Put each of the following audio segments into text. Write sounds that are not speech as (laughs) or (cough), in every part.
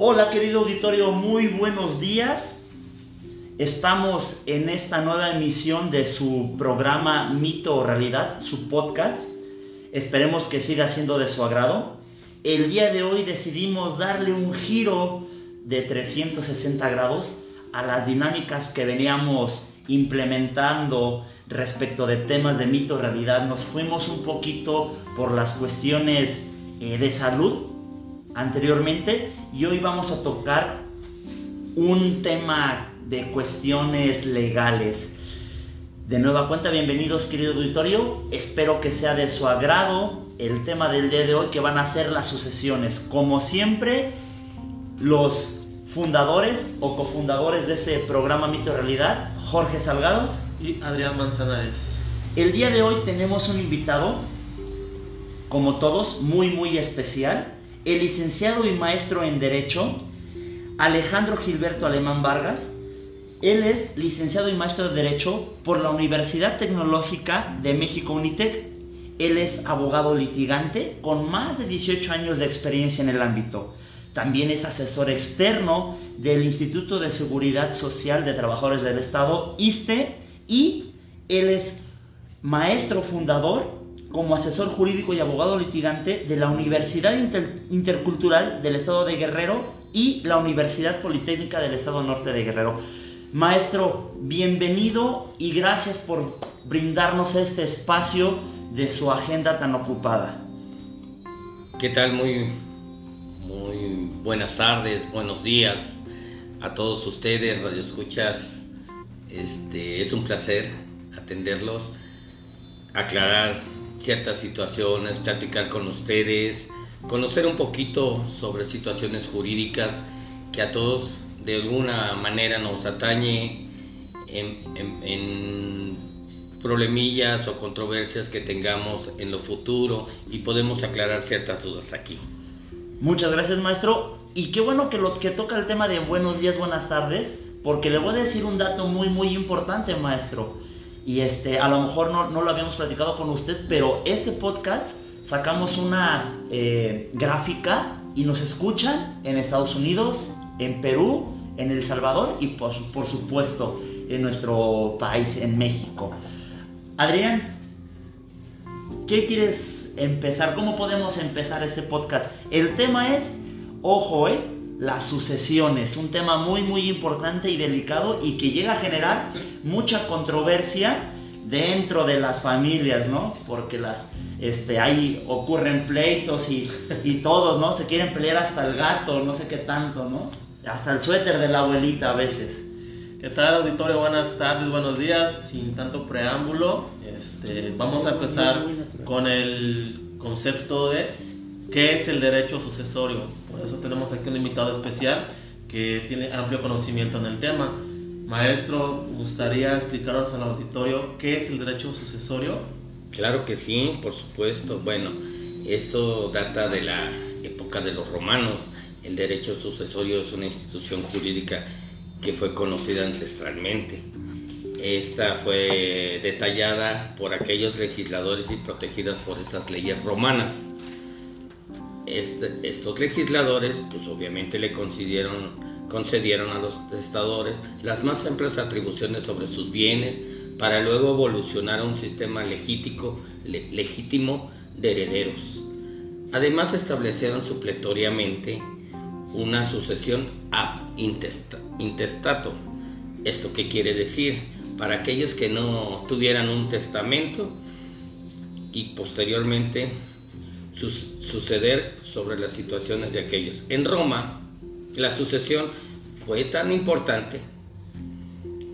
Hola querido auditorio, muy buenos días. Estamos en esta nueva emisión de su programa Mito o Realidad, su podcast. Esperemos que siga siendo de su agrado. El día de hoy decidimos darle un giro de 360 grados a las dinámicas que veníamos implementando respecto de temas de mito o realidad. Nos fuimos un poquito por las cuestiones eh, de salud anteriormente y hoy vamos a tocar un tema de cuestiones legales. De nueva cuenta, bienvenidos querido auditorio, espero que sea de su agrado el tema del día de hoy que van a ser las sucesiones. Como siempre, los fundadores o cofundadores de este programa Mito Realidad, Jorge Salgado y Adrián Manzanares. El día de hoy tenemos un invitado, como todos, muy muy especial el licenciado y maestro en Derecho, Alejandro Gilberto Alemán Vargas. Él es licenciado y maestro de Derecho por la Universidad Tecnológica de México UNITEC. Él es abogado litigante con más de 18 años de experiencia en el ámbito. También es asesor externo del Instituto de Seguridad Social de Trabajadores del Estado, ISTE, y él es maestro fundador como asesor jurídico y abogado litigante de la Universidad Intercultural del Estado de Guerrero y la Universidad Politécnica del Estado Norte de Guerrero. Maestro, bienvenido y gracias por brindarnos este espacio de su agenda tan ocupada. ¿Qué tal? Muy, muy buenas tardes, buenos días a todos ustedes, Radio Escuchas. Este, es un placer atenderlos, aclarar ciertas situaciones, platicar con ustedes, conocer un poquito sobre situaciones jurídicas que a todos de alguna manera nos atañe en, problemillas o controversias que tengamos en lo futuro y podemos aclarar ciertas dudas aquí. Muchas gracias maestro y qué bueno que lo que toca el tema de buenos días, buenas tardes, porque le voy a decir un dato muy muy importante maestro. Y este, a lo mejor no, no lo habíamos platicado con usted, pero este podcast sacamos una eh, gráfica y nos escuchan en Estados Unidos, en Perú, en El Salvador y por, por supuesto en nuestro país, en México. Adrián, ¿qué quieres empezar? ¿Cómo podemos empezar este podcast? El tema es, ojo, eh, las sucesiones, un tema muy muy importante y delicado y que llega a generar mucha controversia dentro de las familias, ¿no? Porque las, este, ahí ocurren pleitos y, y todos, ¿no? Se quieren pelear hasta el gato, no sé qué tanto, ¿no? Hasta el suéter de la abuelita a veces. ¿Qué tal auditorio? Buenas tardes, buenos días. Sin tanto preámbulo, este, vamos a empezar con el concepto de qué es el derecho sucesorio. Por eso tenemos aquí un invitado especial que tiene amplio conocimiento en el tema. Maestro, ¿gustaría explicarnos al auditorio qué es el derecho sucesorio? Claro que sí, por supuesto. Bueno, esto data de la época de los romanos. El derecho sucesorio es una institución jurídica que fue conocida ancestralmente. Esta fue detallada por aquellos legisladores y protegida por esas leyes romanas. Este, estos legisladores, pues obviamente le concedieron concedieron a los testadores las más amplias atribuciones sobre sus bienes para luego evolucionar a un sistema legítimo, legítimo de herederos. Además establecieron supletoriamente una sucesión ab intestato. ¿Esto qué quiere decir? Para aquellos que no tuvieran un testamento y posteriormente suceder sobre las situaciones de aquellos. En Roma, la sucesión fue tan importante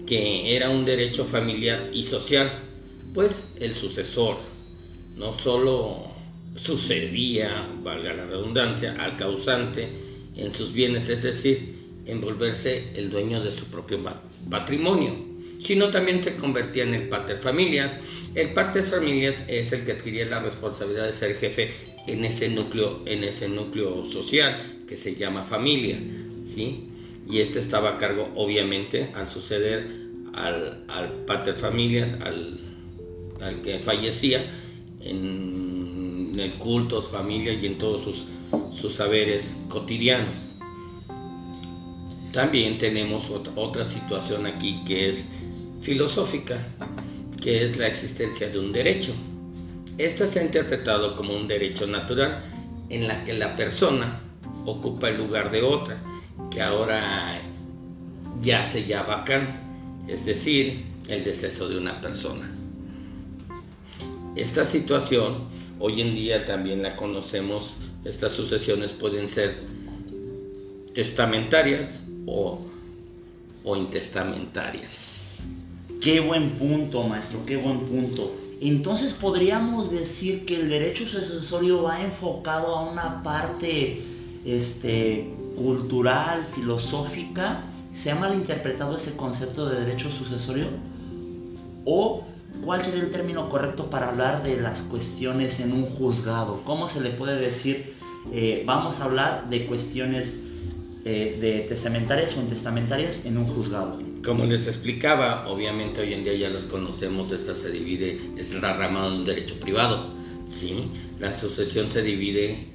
que era un derecho familiar y social, pues el sucesor no solo sucedía, valga la redundancia, al causante en sus bienes, es decir, envolverse el dueño de su propio patrimonio, sino también se convertía en el pater familias. El pater familias es el que adquiría la responsabilidad de ser jefe en ese núcleo, en ese núcleo social que se llama familia, ¿sí? Y este estaba a cargo, obviamente, al suceder al, al pater familias, al, al que fallecía, en, el cultos, familia y en todos sus, sus saberes cotidianos. También tenemos otra situación aquí que es filosófica, que es la existencia de un derecho. Esta se ha interpretado como un derecho natural en la que la persona ocupa el lugar de otra, que ahora yace ya vacante, es decir, el deceso de una persona. Esta situación hoy en día también la conocemos, estas sucesiones pueden ser testamentarias o, o intestamentarias. Qué buen punto, maestro, qué buen punto. Entonces podríamos decir que el derecho sucesorio va enfocado a una parte este, cultural, filosófica. ¿Se ha malinterpretado ese concepto de derecho sucesorio? ¿O cuál sería el término correcto para hablar de las cuestiones en un juzgado? ¿Cómo se le puede decir? Eh, vamos a hablar de cuestiones eh, de testamentarias o intestamentarias en un juzgado. Como les explicaba, obviamente hoy en día ya los conocemos, esta se divide, es la rama de un derecho privado, ¿sí? La sucesión se divide,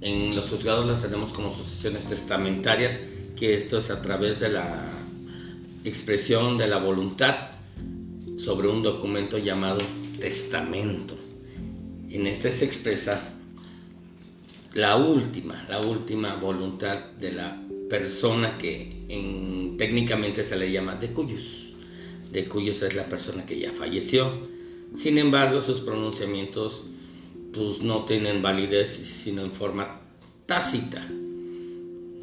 en los juzgados las tenemos como sucesiones testamentarias, que esto es a través de la expresión de la voluntad sobre un documento llamado testamento. En este se expresa la última, la última voluntad de la persona que en, técnicamente se le llama de cuyos. De cuyos es la persona que ya falleció. Sin embargo, sus pronunciamientos pues, no tienen validez sino en forma tácita.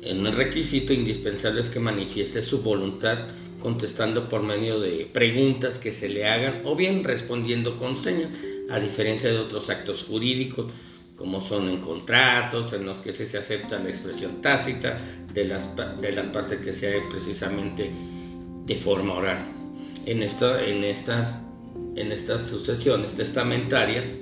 Un requisito indispensable es que manifieste su voluntad contestando por medio de preguntas que se le hagan o bien respondiendo con señas, a diferencia de otros actos jurídicos como son en contratos, en los que se, acepta la expresión tácita de las, de las partes que se hacen precisamente de forma oral. En, esto, en, estas, en estas sucesiones testamentarias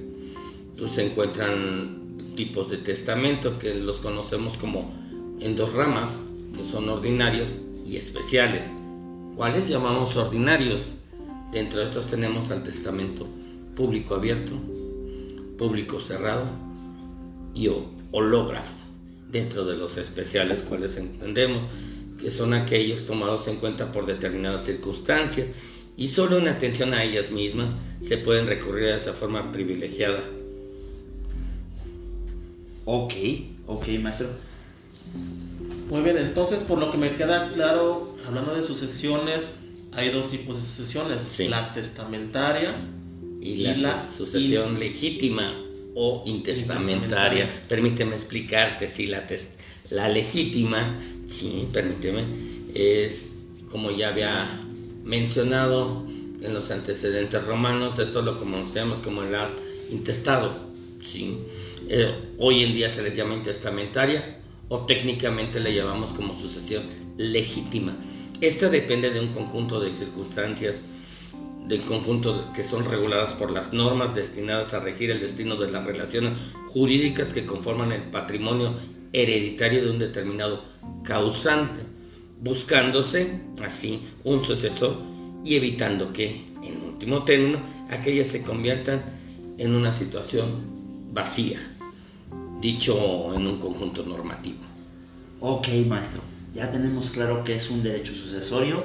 pues, se encuentran tipos de testamentos que los conocemos como en dos ramas, que son ordinarios y especiales. ¿Cuáles llamamos ordinarios? Dentro de estos tenemos al testamento público abierto, público cerrado y hológrafo, dentro de los especiales cuales entendemos que son aquellos tomados en cuenta por determinadas circunstancias y solo en atención a ellas mismas se pueden recurrir a esa forma privilegiada. Ok, ok, maestro. Muy bien, entonces por lo que me queda claro, hablando de sucesiones, hay dos tipos de sucesiones, la testamentaria y la, sucesión legítima o intestamentaria. Permíteme explicarte, si la, la legítima, sí, permíteme, es como ya había mencionado en los antecedentes romanos, esto lo conocemos como el intestado, sí. Eh, hoy en día se les llama intestamentaria o técnicamente le llamamos como sucesión legítima. Esta depende de un conjunto de circunstancias del conjunto que son reguladas por las normas destinadas a regir el destino de las relaciones jurídicas que conforman el patrimonio hereditario de un determinado causante, buscándose así un sucesor y evitando que, en último término, aquellas se conviertan en una situación vacía, dicho en un conjunto normativo. Ok, maestro, ya tenemos claro que es un derecho sucesorio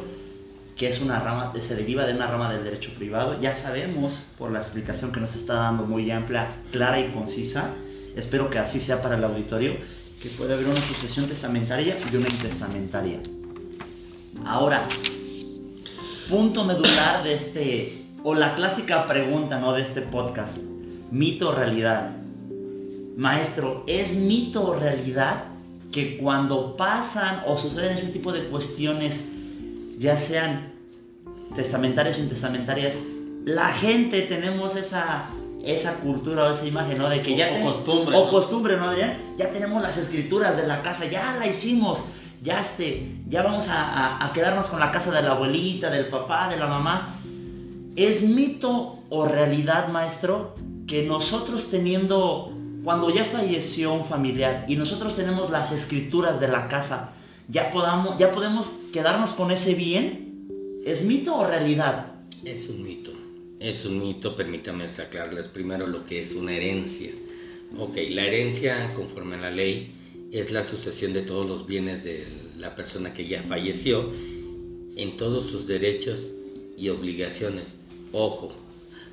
que es una rama, se deriva de una rama del derecho privado. Ya sabemos, por la explicación que nos está dando muy amplia, clara y concisa, espero que así sea para el auditorio, que puede haber una sucesión testamentaria y una intestamentaria. Ahora, punto medular de este, o la clásica pregunta ¿no? de este podcast, mito o realidad. Maestro, ¿es mito o realidad que cuando pasan o suceden ese tipo de cuestiones, ya sean testamentarias o intestamentarias, la gente tenemos esa, esa cultura o esa imagen, ¿no? De que ya... O costumbre. O costumbre, ¿no? Ya, ya, tenemos las escrituras de la casa, ya la hicimos, ya, este, ya vamos a, a, quedarnos con la casa de la abuelita, del papá, de la mamá. ¿Es mito o realidad, maestro, que nosotros teniendo, cuando ya falleció un familiar y nosotros tenemos las escrituras de la casa, ya, podamos, ya podemos quedarnos con ese bien? ¿Es mito o realidad? Es un mito. Es un mito, permítame sacarles primero lo que es una herencia. Ok, la herencia, conforme a la ley, es la sucesión de todos los bienes del la persona que ya falleció en todos sus derechos y obligaciones. Ojo,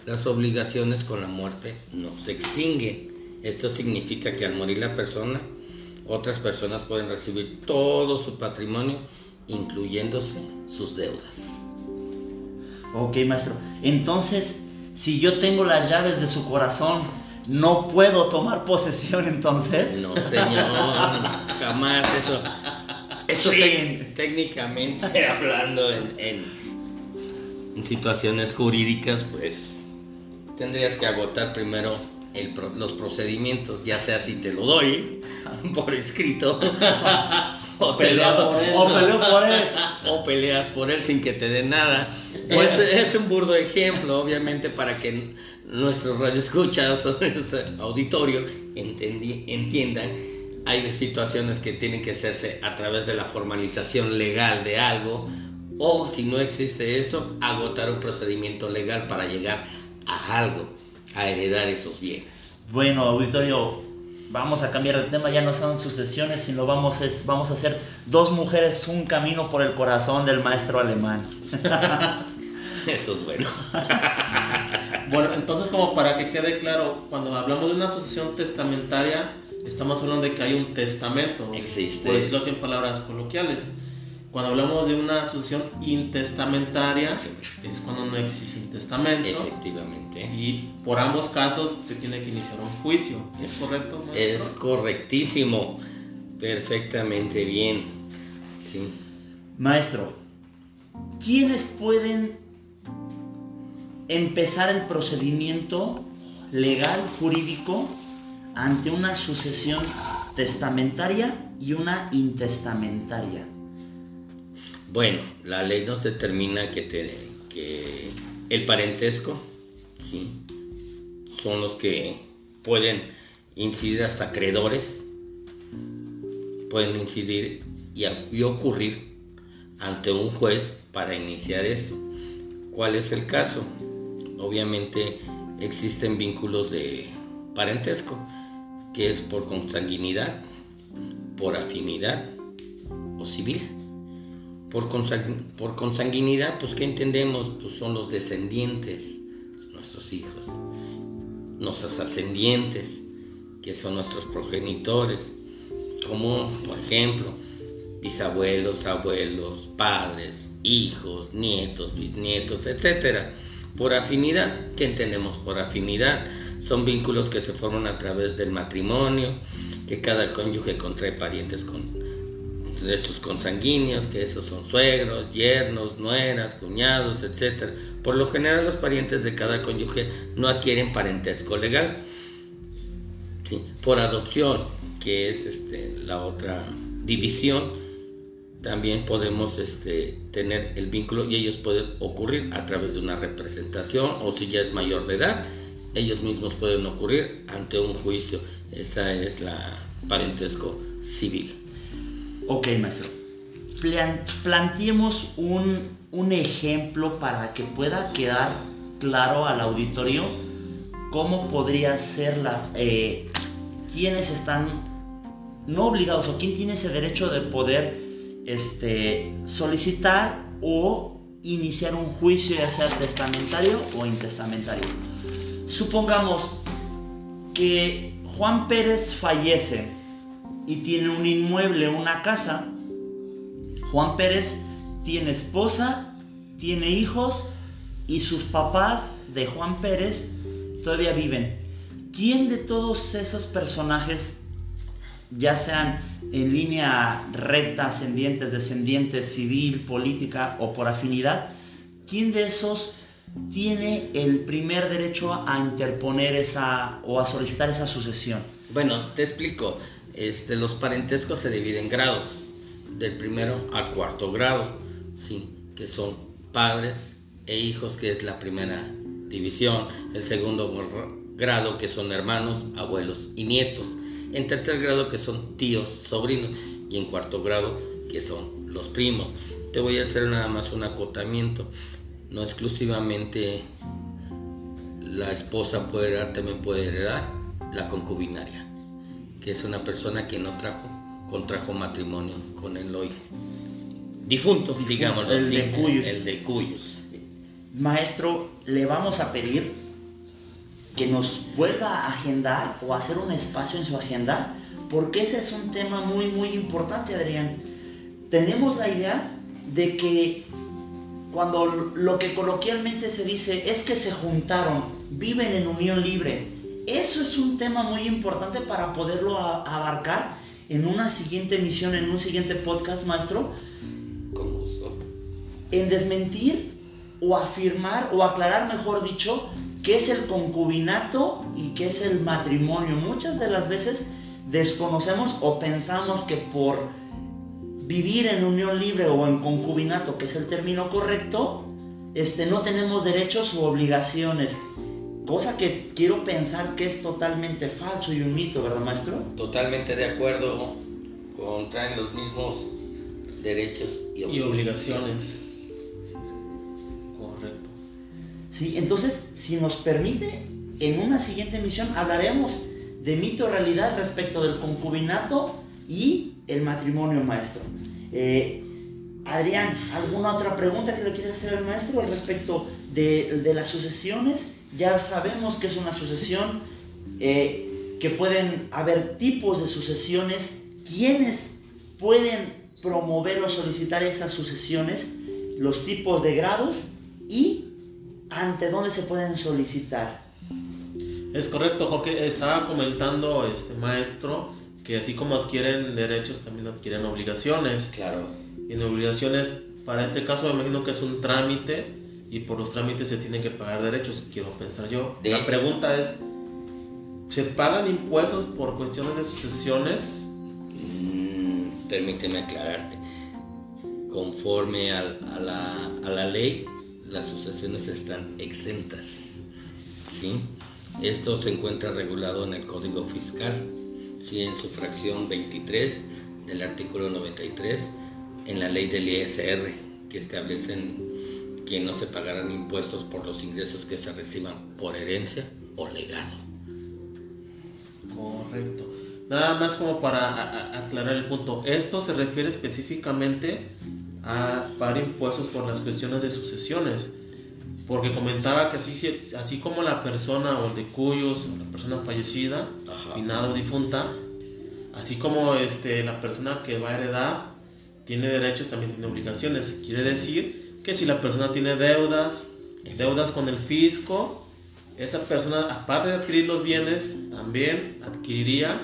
las obligaciones con la muerte no se extinguen. Esto significa que al morir la persona, otras personas pueden recibir todo su patrimonio, incluyéndose sus deudas. Ok, maestro. Entonces, si yo tengo las llaves de su corazón, ¿no puedo tomar posesión entonces? No, señor, jamás eso. Eso técnicamente (laughs) hablando en, en situaciones jurídicas, pues tendrías que agotar primero los procedimientos, ya sea si te lo doy (laughs) por escrito (laughs) o, (laughs) por él. o peleas por él sin que te dé nada. Pues es un burdo ejemplo, obviamente, para que nuestros radioescuchas o nuestro auditorio entiendan. Hay situaciones que tienen que hacerse a través de la formalización legal de algo, o si no existe eso, agotar un procedimiento legal para llegar a algo, a heredar esos bienes. Bueno, auditorio, vamos a cambiar de tema, ya no son sucesiones, sino vamos, es, vamos a hacer dos mujeres, un camino por el corazón del maestro alemán. (laughs) Eso es bueno. (laughs) bueno, entonces como para que quede claro, cuando hablamos de una sucesión testamentaria, estamos hablando de que hay un testamento. Existe. Por decirlo así en palabras coloquiales. Cuando hablamos de una sucesión intestamentaria, es cuando no existe un testamento. Efectivamente. Y por ambos casos se tiene que iniciar un juicio. ¿Es correcto, maestro? Es correctísimo. Perfectamente bien. Sí. Maestro, ¿quiénes pueden empezar el procedimiento legal, jurídico, ante una sucesión testamentaria y una intestamentaria? Bueno, la ley nos determina que, que el parentesco, ¿sí? Son los que pueden incidir hasta acreedores, pueden incidir y ocurrir ante un juez para iniciar esto. ¿Cuál es el caso? Obviamente existen vínculos de parentesco, que es por consanguinidad, por afinidad o civil. Por, consanguinidad, pues ¿qué entendemos? Pues son los descendientes, nuestros hijos, nuestros ascendientes, que son nuestros progenitores, como por ejemplo bisabuelos, abuelos, padres, hijos, nietos, bisnietos, etc. Por afinidad, ¿qué entendemos por afinidad? Son vínculos que se forman a través del matrimonio, que cada cónyuge contrae parientes con de sus consanguíneos, que esos son suegros, yernos, nueras, cuñados, etc. Por lo general los parientes de cada cónyuge no adquieren parentesco legal. Por adopción, que es este, la otra división, también podemos este, tener el vínculo y ellos pueden ocurrir a través de una representación o si ya es mayor de edad, ellos mismos pueden ocurrir ante un juicio. Esa es la parentesco civil. Ok, maestro. planteemos un, ejemplo para que pueda quedar claro al auditorio cómo podría ser la... Eh, quiénes están no obligados o quién tiene ese derecho de poder este, solicitar o iniciar un juicio ya sea testamentario o intestamentario. Supongamos que Juan Pérez fallece y tiene un inmueble, una casa. Juan Pérez tiene esposa, tiene hijos y sus papás de Juan Pérez todavía viven. ¿Quién de todos esos personajes, ya sean en línea recta, ascendientes, descendientes, civil, política o por afinidad, quién de esos tiene el primer derecho a interponer esa o a solicitar esa sucesión? Bueno, te explico. Este, los parentescos se dividen en grados, del primero al cuarto grado, que son padres e hijos, que es la primera división, el segundo grado, que son hermanos, abuelos y nietos, en tercer grado, que son tíos, sobrinos, y en cuarto grado, que son los primos. Te voy a hacer nada más un acotamiento, no exclusivamente la esposa puede heredar, también puede heredar la concubinaria que es una persona que no trajo contrajo matrimonio con el hoy difunto, digámoslo el así, de Cuyos. el de Cuyos. Maestro, le vamos a pedir que nos vuelva a agendar o hacer un espacio en su agenda, porque ese es un tema muy, muy importante, Adrián. Tenemos la idea de que cuando lo que coloquialmente se dice es que se juntaron, viven en unión libre, eso es un tema muy importante para poderlo a- abarcar en una siguiente emisión, en un siguiente podcast, maestro, Con gusto. en desmentir o afirmar o aclarar, mejor dicho, qué es el concubinato y qué es el matrimonio. Muchas de las veces desconocemos o pensamos que por vivir en unión libre o en concubinato, que es el término correcto, este, no tenemos derechos u obligaciones. Cosa que quiero pensar que es totalmente falso y un mito, ¿verdad, maestro? Totalmente de acuerdo, contraen los mismos derechos y Y obligaciones. Sí, sí. Correcto. Sí, entonces, si nos permite, en una siguiente emisión hablaremos de mito realidad respecto del concubinato y el matrimonio maestro. Eh, Adrián, ¿alguna otra pregunta que le quiera hacer al maestro al respecto de, de las sucesiones? Ya sabemos que es una sucesión, eh, que pueden haber tipos de sucesiones. ¿Quiénes pueden promover o solicitar esas sucesiones? Los tipos de grados y ante dónde se pueden solicitar. Es correcto, Jorge. Estaba comentando este maestro que así como adquieren derechos, también adquieren obligaciones. Claro, Y en obligaciones, para este caso, me imagino que es un trámite y por los trámites se tienen que pagar derechos, quiero pensar yo. De- La pregunta es, ¿se pagan impuestos por cuestiones de sucesiones? Mm, permíteme aclararte. Conforme al- a, la, a la ley, las sucesiones están exentas. ¿sí? Esto se encuentra regulado en el Código Fiscal, ¿sí? en su fracción 23 del artículo 93, en la ley del ISR, que establecen que no se pagarán impuestos por los ingresos que se reciban por herencia o legado. Correcto. Nada más como para aclarar el punto. Esto se refiere específicamente a pagar impuestos por las cuestiones de sucesiones. Porque comentaba que así, así como la persona o el de cuyos, la persona fallecida, finada o difunta, así como este, la persona que va a heredar tiene derechos, también tiene obligaciones. Quiere decir que si la persona tiene deudas, deudas con el fisco, esa persona, aparte de adquirir los bienes, también adquiriría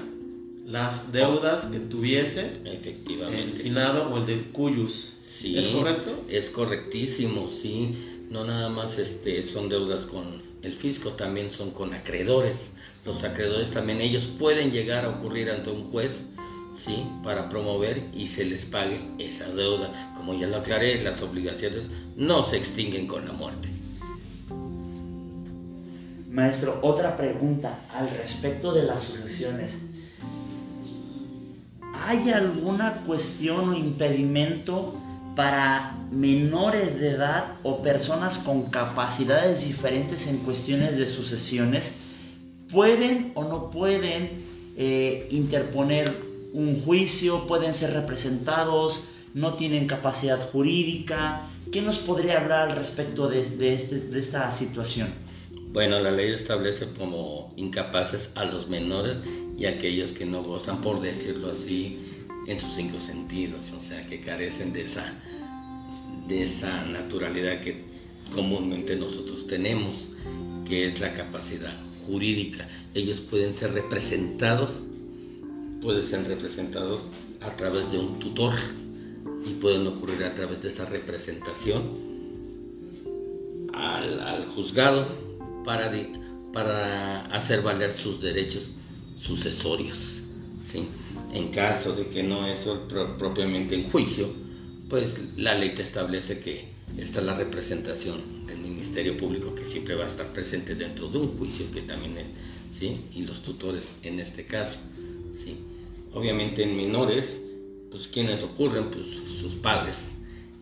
las deudas que tuviese el Efectivamente. finado o el de cuyos. Sí, ¿Es correcto? Es correctísimo, sí. No nada más este, son deudas con el fisco, también son con acreedores. Los acreedores también, ellos pueden llegar a ocurrir ante un juez, sí, para promover y se les pague esa deuda. Como ya lo aclaré, las obligaciones no se extinguen con la muerte. Maestro, otra pregunta al respecto de las sucesiones. ¿Hay alguna cuestión o impedimento para menores de edad o personas con capacidades diferentes en cuestiones de sucesiones? ¿Pueden o no pueden eh, interponer un juicio? ¿Pueden ser representados? ¿No tienen capacidad jurídica? ¿Qué nos podría hablar respecto este- de esta situación? Bueno, la ley establece como incapaces a los menores y a aquellos que no gozan, por decirlo así, en sus cinco sentidos, o sea, que carecen de esa, de esa naturalidad que comúnmente nosotros tenemos, que es la capacidad jurídica. Ellos pueden ser representados, pueden ser representados a través de un tutor y pueden ocurrir a través de esa representación al, juzgado para, para hacer valer sus derechos sucesorios. ¿sí? En caso de que no es pro- propiamente en juicio, pues la ley te establece que está la representación del Ministerio Público que siempre va a estar presente dentro de un juicio que también es, ¿sí? Y los tutores en este caso, ¿sí? Obviamente en menores, pues quienes ocurren, pues sus padres,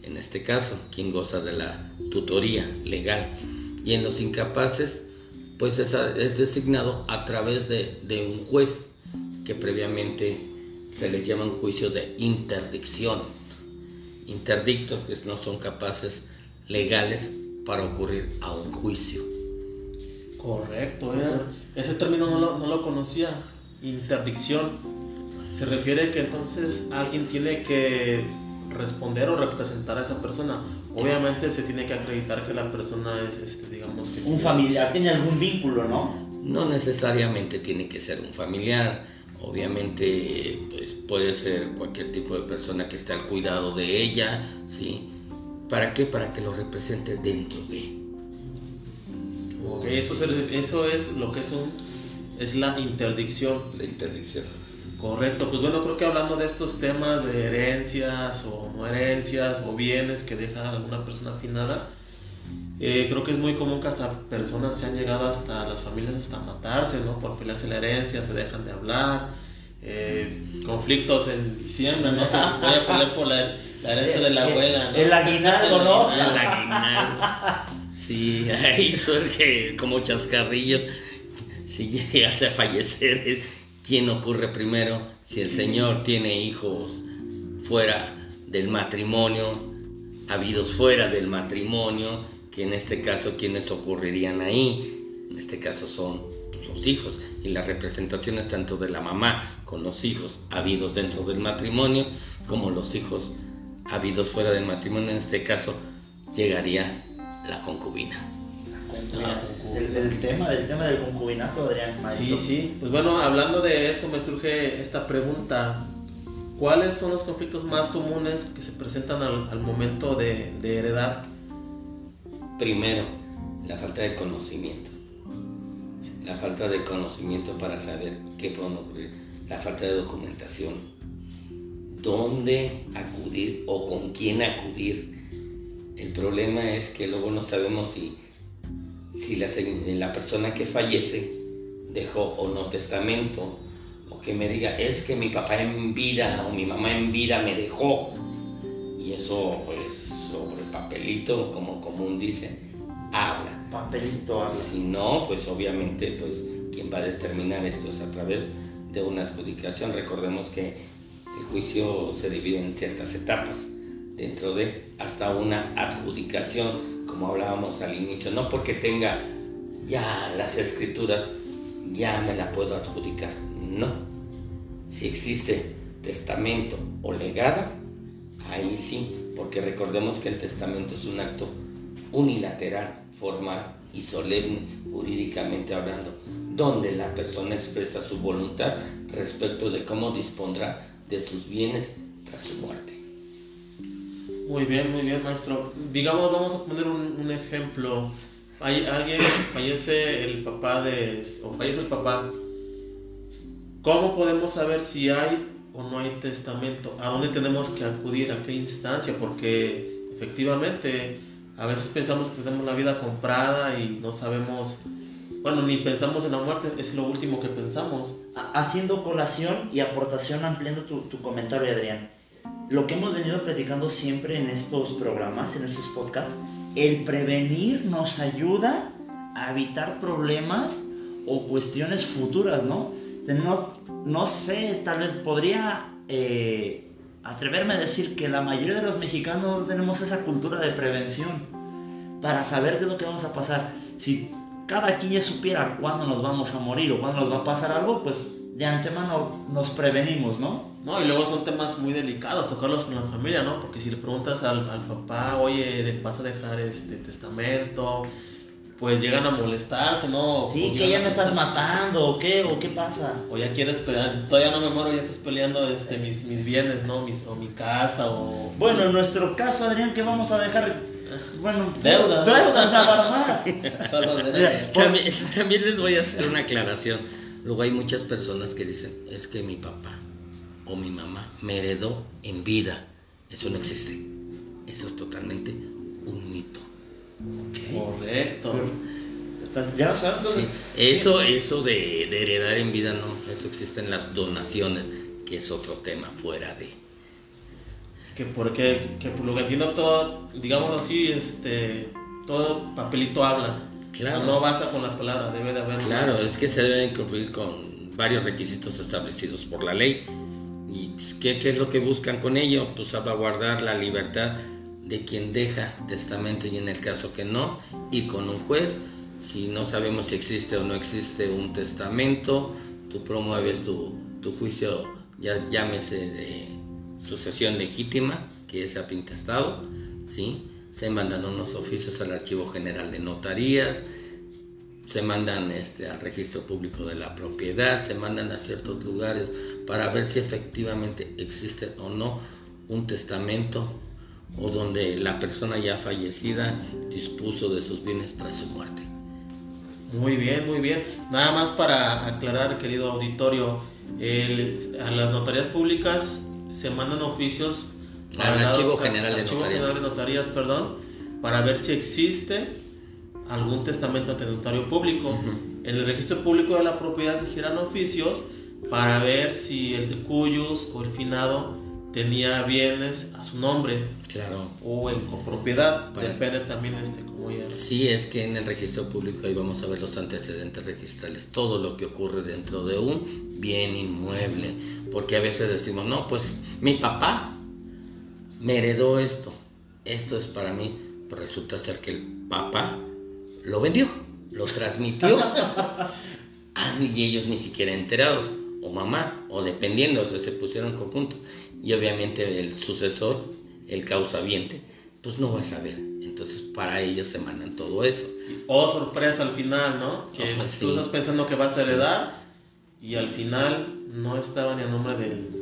en este caso, quien goza de la tutoría legal. Y en los incapaces, pues es designado a través de, de un juez que previamente se les llama un juicio de interdicción. Interdictos que no son capaces legales para ocurrir a un juicio. Correcto, eh. ese término no lo, no lo conocía, interdicción. Se refiere que entonces alguien tiene que responder o representar a esa persona. Obviamente se tiene que acreditar que la persona es, este, digamos, que Un familiar, tiene algún vínculo, ¿no? No necesariamente tiene que ser un familiar, obviamente pues puede ser cualquier tipo de persona que esté al cuidado de ella, ¿sí? ¿Para qué? Para que lo represente dentro de. Ok, eso, se- eso es lo que es un, es la interdicción. La interdicción. Correcto, pues bueno, creo que hablando de estos temas de herencias o no herencias o bienes que deja alguna persona afinada, eh, creo que es muy común que hasta personas se han llegado hasta las familias hasta matarse, ¿no? Por pelearse la herencia, se dejan de hablar, eh, conflictos en diciembre, ¿no? Voy a pelear por la, la herencia de la abuela, ¿no? El aguinaldo, ¿no? El aguinaldo. Sí, ahí surge como chascarrillo. Si llegase a fallecer, ¿quién ocurre primero? Si el Señor tiene hijos fuera del matrimonio, habidos fuera del matrimonio, que en este caso, ¿quiénes ocurrirían ahí? En este caso son pues, los hijos y las representaciones tanto de la mamá con los hijos habidos dentro del matrimonio, como los hijos habidos fuera del matrimonio, en este caso llegaría la concubina. El, el tema, el tema del concubinato, Adrián, Sí, maestro. sí. Pues bueno, hablando de esto me surge esta pregunta. ¿Cuáles son los conflictos más comunes que se presentan al, al momento de, de heredar? Primero, la falta de conocimiento. La falta de conocimiento para saber qué puede ocurrir. La falta de documentación. ¿Dónde acudir o con quién acudir? El problema es que luego no sabemos si, si la, se- la persona que fallece dejó o no testamento. O que me diga, es que mi papá en vida o mi mamá en vida me dejó. Y eso, pues, sobre papelito, como común dice, habla. Papelito habla. Si no, pues obviamente, pues quien va a determinar esto es a través de una adjudicación. Recordemos que el juicio se divide en ciertas etapas, dentro de hasta una adjudicación, como hablábamos al inicio, no porque tenga ya las escrituras, ya me la puedo adjudicar, no. Si existe testamento o legado, ahí sí, porque recordemos que el testamento es un acto unilateral, formal y solemne, jurídicamente hablando, donde la persona expresa su voluntad respecto de cómo dispondrá de sus bienes tras su muerte. Muy bien, muy bien, maestro. Digamos, vamos a poner un, un ejemplo. Hay alguien, fallece el papá de, o fallece el papá. ¿Cómo podemos saber si hay o no hay testamento? ¿A dónde tenemos que acudir? ¿A qué instancia? Porque efectivamente a veces pensamos que tenemos la vida comprada y no sabemos, bueno, ni pensamos en la muerte, es lo último que pensamos. Ha- Haciendo colación y aportación ampliando tu, tu comentario, Adrián. Lo que hemos venido platicando siempre en estos programas, en estos podcasts, el prevenir nos ayuda a evitar problemas o cuestiones futuras, ¿no? No, no sé, tal vez podría eh, atreverme a decir que la mayoría de los mexicanos no tenemos esa cultura de prevención para saber qué es lo que vamos a pasar. Si cada quien ya supiera cuándo nos vamos a morir o cuándo nos va a pasar algo, pues de antemano nos prevenimos, ¿no? No, y luego son temas muy delicados, tocarlos con la familia, ¿no? Porque si le preguntas al, al papá, oye, ¿de- ¿vas a dejar este testamento? Pues llegan a molestarse, ¿no? Sí, que ya me estás matando, o qué, o qué pasa. O ya quieres pelear, todavía no me muero, ya estás peleando este, mis, mis bienes, ¿no? Mis, o mi casa, o... Bueno, en nuestro caso, Adrián, ¿qué vamos a dejar? Bueno, Deudas. Deudas nada más. (laughs) También les voy a hacer una aclaración. Luego hay muchas personas que dicen, es que mi papá o mi mamá me heredó en vida. Eso no existe. Eso es totalmente un mito. Correcto. Ya. Sí, eso, eso de, de heredar en vida no, eso existe en las donaciones, que es otro tema fuera de. Que porque, que por lo que entiendo todo, digámoslo así, este, todo papelito habla. Claro. O sea, no basta con la palabra, debe de haber... Claro, una- es que se deben cumplir con varios requisitos establecidos por la ley. ¿Y qué, qué es lo que buscan con ello? Pues salvaguardar la libertad de quien deja testamento y en el caso que no, ir con un juez. Si no sabemos si existe o no existe un testamento, tú promueves tu, tu juicio, ya llámese de sucesión legítima, que es apintestado, ¿sí? Se mandan unos oficios al Archivo General de Notarías, se mandan este, al registro público de la propiedad, se mandan a ciertos lugares para ver si efectivamente existe o no un testamento o donde la persona ya fallecida dispuso de sus bienes tras su muerte. Muy bien, muy bien. Nada más para aclarar, querido auditorio, a las notarías públicas se mandan oficios al Archivo General, de, Archivo General de Notarías, perdón, para ver si existe algún testamento ante notario público. En el registro público de la propiedad se giran oficios para ver si el de cuyos o el finado tenía bienes a su nombre. Claro. O en copropiedad. Depende también este como ya. Sí, es que en el registro público ahí vamos a ver los antecedentes registrales, todo lo que ocurre dentro de un bien inmueble. Porque a veces decimos, no, pues mi papá me heredó esto. Esto es para mí. Pero resulta ser que el papá lo vendió, lo transmitió. (laughs) Y ellos ni siquiera enterados, o mamá, o dependiendo, o sea, se pusieron en conjunto. Y obviamente el sucesor, el causaviente, pues no va a saber. Entonces para ellos se mandan todo eso. O sorpresa al final, ¿no? Que tú estás pensando que vas a heredar y al final no estaba ni a nombre del,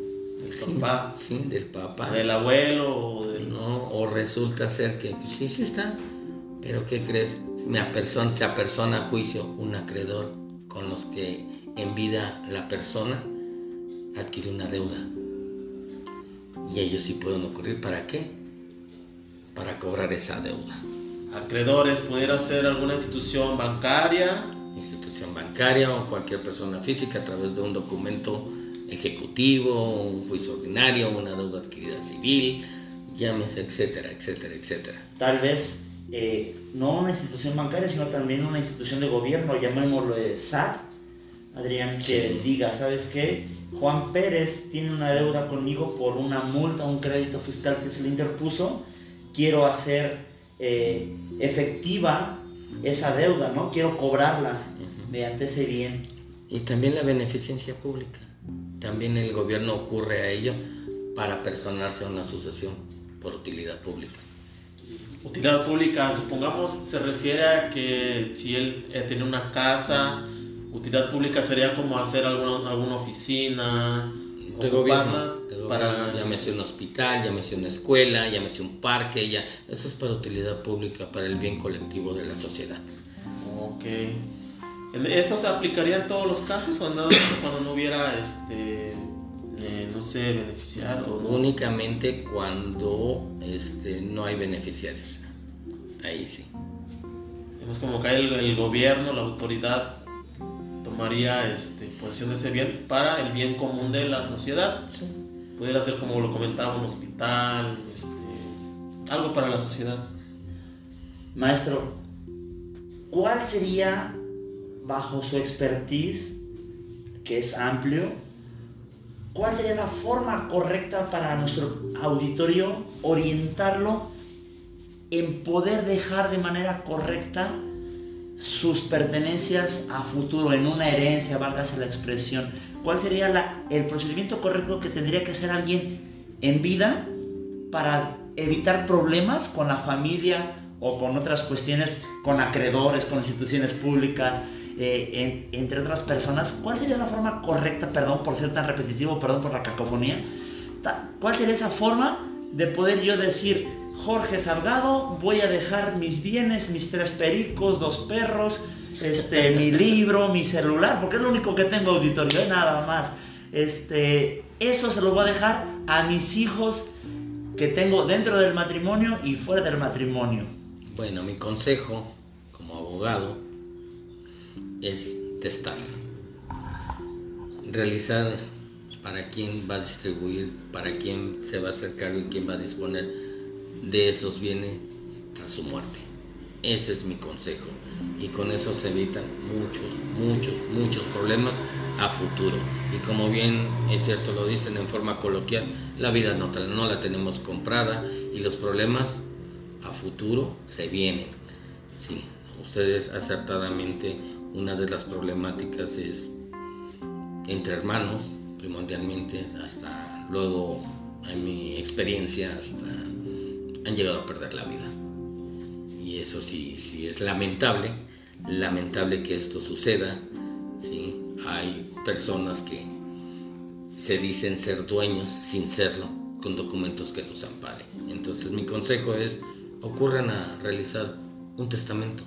papá. Sí, del papá. Del abuelo o del... No, o resulta ser que pues, sí, sí está pero ¿qué crees? Me apersona, se apersona a juicio un acreedor con los que en vida la persona adquiere una deuda. Y ellos sí pueden ocurrir. ¿Para qué? Para cobrar esa deuda. Acreedores, pudiera ser alguna institución bancaria. Institución bancaria o cualquier persona física a través de un documento ejecutivo, un juicio ordinario, una deuda adquirida civil, llámese, etcétera, etcétera, etcétera. Tal vez eh, no una institución bancaria, sino también una institución de gobierno, llamémoslo SAT, Adrián, que diga, ¿sabes qué? Juan Pérez tiene una deuda conmigo por una multa, un crédito fiscal que se le interpuso, quiero hacer eh, efectiva esa deuda, ¿no? Quiero cobrarla mediante ese bien. Y también la beneficencia pública. También el gobierno ocurre a ello para personarse a una sucesión por utilidad pública. Utilidad pública, supongamos, se refiere a que si él eh, tiene una casa, utilidad pública sería como hacer alguna, alguna oficina, de gobierno, para llámese un hospital, llámese una escuela, llámese un parque, ya, eso es para utilidad pública, para el bien colectivo de la sociedad. Ok. ¿Esto se aplicaría en todos los casos o no, cuando no hubiera este eh, no sé, beneficiar o Únicamente cuando este, no hay beneficiarios. Ahí sí. Es como que el, el, gobierno, la autoridad tomaría este, posesión de ese bien para el bien común de la sociedad. Sí. Pudiera ser como lo comentaba, un hospital, este, algo para la sociedad. Maestro, ¿cuál sería, bajo su expertise, que es amplio, ¿Cuál sería la forma correcta para nuestro auditorio orientarlo en poder dejar de manera correcta sus pertenencias a futuro, en una herencia, válgase la expresión? ¿Cuál sería el procedimiento correcto que tendría que hacer alguien en vida para evitar problemas con la familia o con otras cuestiones, con acreedores, con instituciones públicas? Eh, entre otras personas, ¿cuál sería la forma correcta, perdón por ser tan repetitivo, perdón por la cacofonía, cuál sería esa forma de poder yo decir, Jorge Salgado, voy a dejar mis bienes, mis tres pericos, dos perros, este, (laughs) mi libro, mi celular, porque es lo único que tengo auditorio, ¿eh? nada más. Este, eso se lo voy a dejar a mis hijos que tengo dentro del matrimonio y fuera del matrimonio. Bueno, mi consejo como abogado es testar. Realizar para quién va a distribuir, para quién se va a hacer cargo y quién va a disponer de esos bienes tras su muerte. Ese es mi consejo. Y con eso se evitan muchos, muchos, muchos problemas a futuro. Y como bien es cierto, lo dicen en forma coloquial, la vida no, no la tenemos comprada y los problemas a futuro se vienen. Sí, ustedes acertadamente, una de las problemáticas es entre hermanos, primordialmente, hasta luego, en mi experiencia, hasta han llegado a perder la vida. Y eso sí, sí es lamentable, lamentable que esto suceda. ¿sí? Hay personas que se dicen ser dueños sin serlo, con documentos que los amparen. Entonces mi consejo es, ocurran a realizar un testamento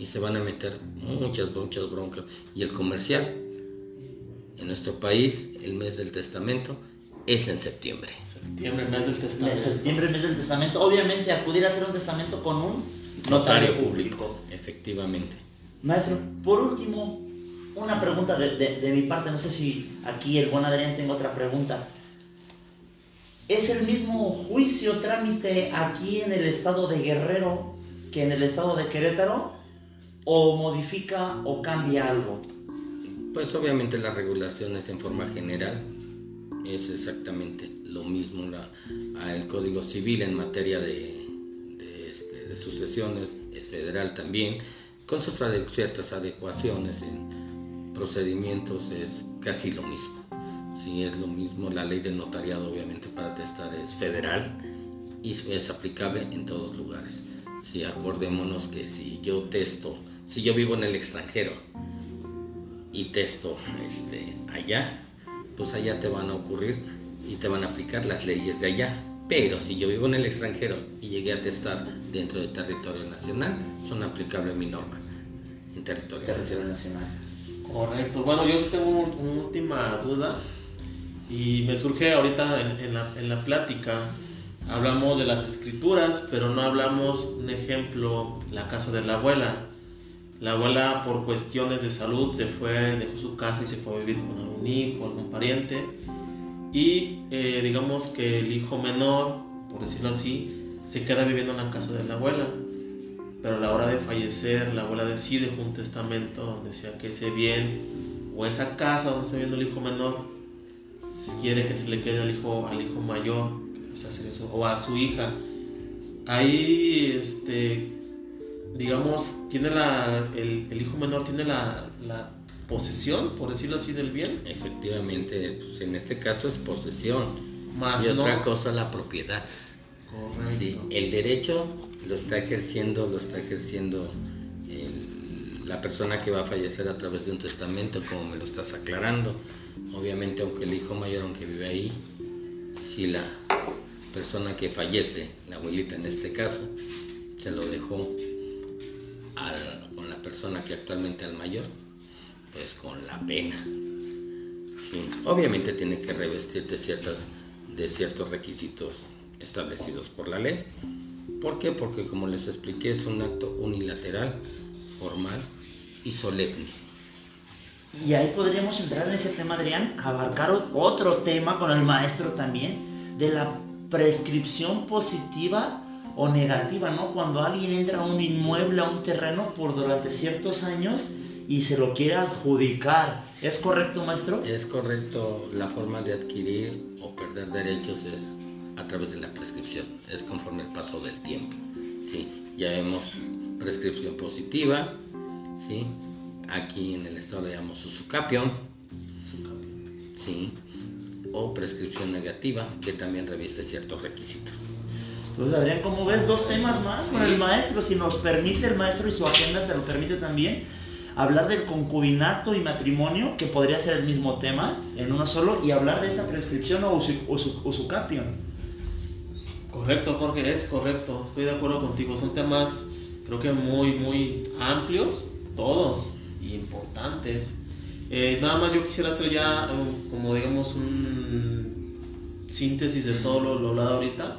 y se van a meter muchas, muchas broncas. Y el comercial, en nuestro país, el mes del testamento es en septiembre. Septiembre, mes del testamento. Septiembre, mes del testamento. Obviamente acudir a hacer un testamento con un notario, público. Efectivamente. Maestro, por último, una pregunta de, de, mi parte. No sé si aquí el buen Adrián tenga otra pregunta. ¿Es el mismo juicio, trámite aquí en el estado de Guerrero que en el estado de Querétaro? ¿O modifica o cambia algo? Pues obviamente las regulaciones en forma general es exactamente lo mismo. La, el Código Civil en materia de, este, de, sucesiones es federal también, con sus ciertas adecuaciones en procedimientos es casi lo mismo. Si es lo mismo, la ley de notariado obviamente para testar es federal y es aplicable en todos lugares. Si acordémonos que si yo testo, si yo vivo en el extranjero y testo este, allá, pues allá te van a ocurrir y te van a aplicar las leyes de allá. Pero si yo vivo en el extranjero y llegué a testar dentro del territorio nacional, son aplicables mi norma en territorio, nacional. Correcto. Bueno, yo sí tengo una última duda y me surge ahorita en, la, en la plática. Hablamos de las escrituras, pero no hablamos, un ejemplo, la casa de la abuela. La abuela por cuestiones de salud se fue, dejó su casa y se fue a vivir con algún hijo, algún pariente. Y eh, digamos que el hijo menor, por decirlo así, se queda viviendo en la casa de la abuela. Pero a la hora de fallecer, la abuela decide un testamento donde sea que ese bien o esa casa donde está viviendo el hijo menor quiere que se le quede al hijo, al hijo mayor, o a su hija. Ahí, este, digamos, tiene la, el, hijo menor tiene la, posesión, por decirlo así, del bien. Efectivamente, pues en este caso es posesión. Más y otra cosa, la propiedad. Correcto. el derecho lo está ejerciendo, lo está ejerciendo la persona que va a fallecer a través de un testamento, como me lo estás aclarando. Obviamente, aunque el hijo mayor, aunque vive ahí, si la persona que fallece, la abuelita en este caso, se lo dejó con la persona que actualmente al mayor, pues con la pena. Obviamente tiene que revestir de, ciertas, de ciertos requisitos establecidos por la ley. ¿Por qué? Porque como les expliqué es un acto unilateral, formal y solemne. Y ahí podríamos entrar en ese tema, Adrián, abarcar otro tema con el maestro también, de la prescripción positiva o negativa, ¿no? Cuando alguien entra a un inmueble, a un terreno por durante ciertos años y se lo quiere adjudicar. ¿Es correcto, maestro? Es correcto. La forma de adquirir o perder derechos es a través de la prescripción. Es conforme el paso del tiempo. Sí, ya vemos prescripción positiva, ¿sí? Aquí en el estado le llamamos usucapión, ¿sí? O prescripción negativa, que también reviste ciertos requisitos. Entonces, Adrián, como ves, dos temas más con el maestro, si nos permite el maestro y su agenda se lo permite también, hablar del concubinato y matrimonio, que podría ser el mismo tema en uno solo, y hablar de esta prescripción o usucapión. Correcto, Jorge, es correcto, estoy de acuerdo contigo, son temas creo que muy, muy amplios, todos, y importantes. Eh, nada más yo quisiera hacer ya como digamos un síntesis de todo lo, lo hablado ahorita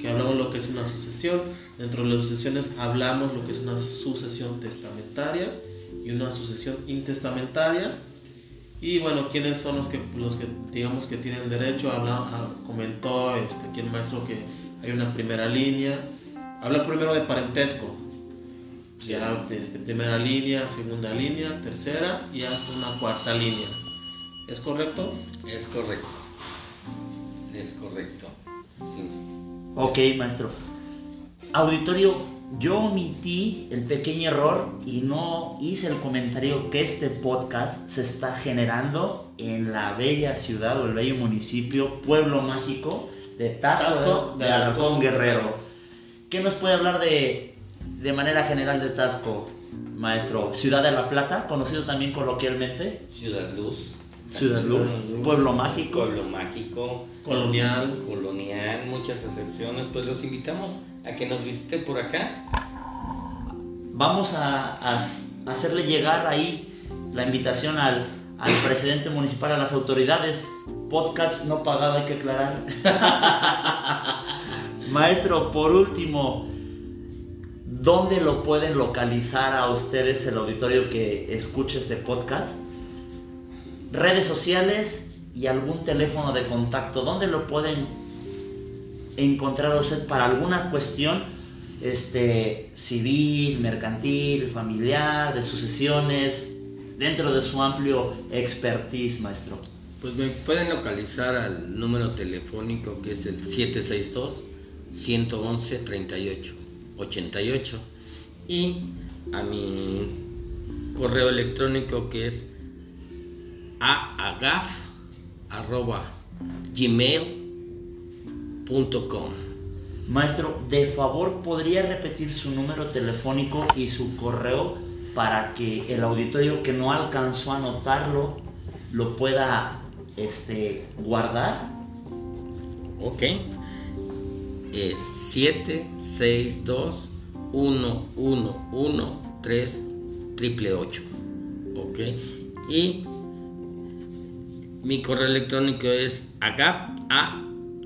que hablamos lo que es una sucesión. Dentro de las sucesiones hablamos lo que es una sucesión testamentaria y una sucesión intestamentaria. Y bueno, ¿quiénes son los que, los que digamos que tienen derecho? Habla, ah, comentó este, aquí el maestro que hay una primera línea. Habla primero de parentesco. Ya este, primera línea, segunda línea, tercera y hasta una cuarta línea. ¿Es correcto? Es correcto. Es correcto. Sí. Ok, maestro. Auditorio, yo omití el pequeño error y no hice el comentario que este podcast se está generando en la bella ciudad o el bello municipio, pueblo mágico de Tasco, de, de Alarcón Guerrero. ¿Qué nos puede hablar de, de manera general de Tasco, maestro? Ciudad de la Plata, conocido también coloquialmente. Ciudad Luz. Ciudad Luz, pueblo mágico. Pueblo mágico. Colonial. Colonial, muchas excepciones. Pues los invitamos a que nos visite por acá. Vamos a, a- a hacerle llegar ahí la invitación al, al presidente municipal, a las autoridades. Podcast no pagado, hay que aclarar. (laughs) Maestro, por último, ¿dónde lo pueden localizar a ustedes, el auditorio que escuche este podcast? Redes sociales y algún teléfono de contacto. ¿Dónde lo pueden encontrar usted para alguna cuestión este, civil, mercantil, familiar, de sucesiones, dentro de su amplio expertise, maestro? Pues me pueden localizar al número telefónico que es el 762 111 38 88 y a mi correo electrónico que es aagaf arroba gmail.com Maestro, de favor, ¿podría repetir su número telefónico y su correo para que el auditorio que no alcanzó a anotarlo lo pueda este, guardar? Ok. Es 762 111 3 triple 8. Ok. Y mi correo electrónico es agap a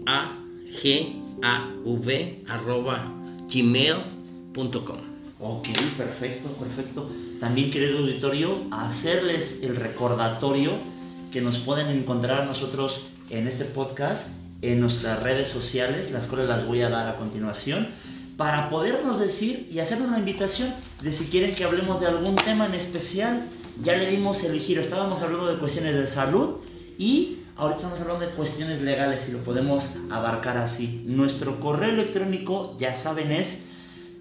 a g a v arroba gmail.com. Ok, perfecto, perfecto. También, querido auditorio, hacerles el recordatorio que nos pueden encontrar nosotros en este podcast, en nuestras redes sociales, las cuales las voy a dar a continuación, para podernos decir y hacer una invitación de si quieren que hablemos de algún tema en especial. Ya le dimos el giro, estábamos hablando de cuestiones de salud y ahorita estamos hablando de cuestiones legales y lo podemos abarcar así. Nuestro correo electrónico, ya saben, es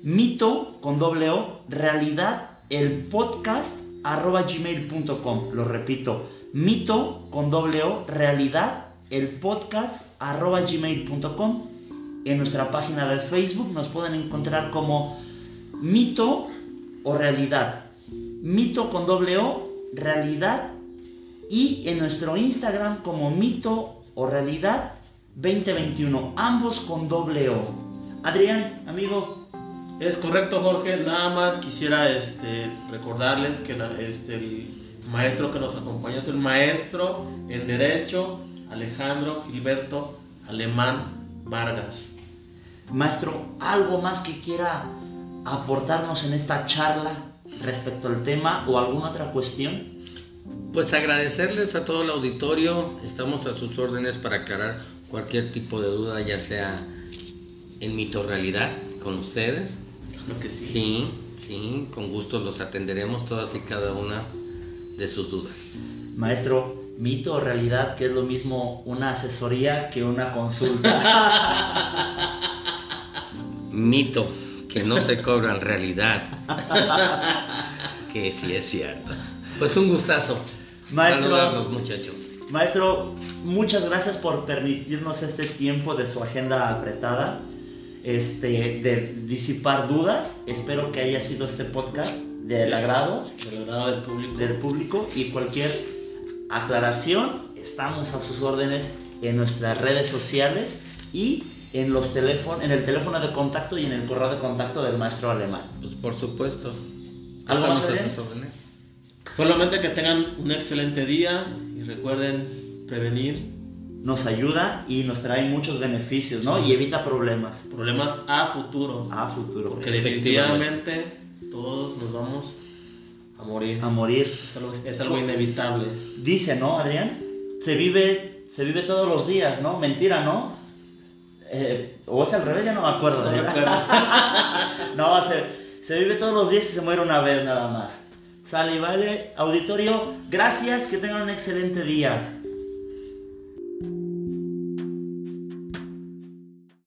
mito con doble O, realidad, el podcast arroba gmail.com. Lo repito, mito con doble O, realidad, el podcast arroba gmail.com. En nuestra página de Facebook nos pueden encontrar como mito o realidad. Mito con doble O, realidad. Y en nuestro Instagram como mito o realidad 2021. Ambos con doble O. Adrián, amigo, Es correcto, Jorge. Nada más quisiera este, recordarles que la- este, el maestro que nos acompañó es el maestro en Derecho Alejandro Gilberto Alemán Vargas. Maestro, ¿algo más que quiera aportarnos en esta charla respecto al tema o alguna otra cuestión? Pues agradecerles a todo el auditorio, estamos a sus órdenes para aclarar cualquier tipo de duda, ya sea en mito o realidad con ustedes. Lo que sí. Sí, sí, con gusto los atenderemos todas y cada una de sus dudas. Maestro, mito o realidad, que es lo mismo una asesoría que una consulta. (laughs) Mito, que no se cobra en realidad. (laughs) que sí es cierto. Pues un gustazo. Maestro. Saludarlos muchachos. Maestro, muchas gracias por permitirnos este tiempo de su agenda apretada, este, de disipar dudas. Espero que haya sido este podcast del agrado Del agrado del público. del público y cualquier aclaración, estamos a sus órdenes en nuestras redes sociales y en los teléfonos, en el teléfono de contacto y en el correo de contacto del maestro alemán. Pues por supuesto. ¿Algo Estamos más, a sus órdenes. Solamente que tengan un excelente día y recuerden prevenir Nos ayuda y nos trae muchos beneficios, ¿no? Y evita problemas problemas a futuro. a futuro. Porque definitivamente todos nos vamos a morir. A morir. Es algo, es algo inevitable. Dice, ¿no, Adrián? Se vive, se vive todos los días, ¿no? Mentira, ¿no? Eh, o es al revés, ya no me acuerdo. No me acuerdo. (laughs) no, se, se vive todos los días y se muere una vez nada más. Sale vale. Auditorio, gracias, que tengan un excelente día.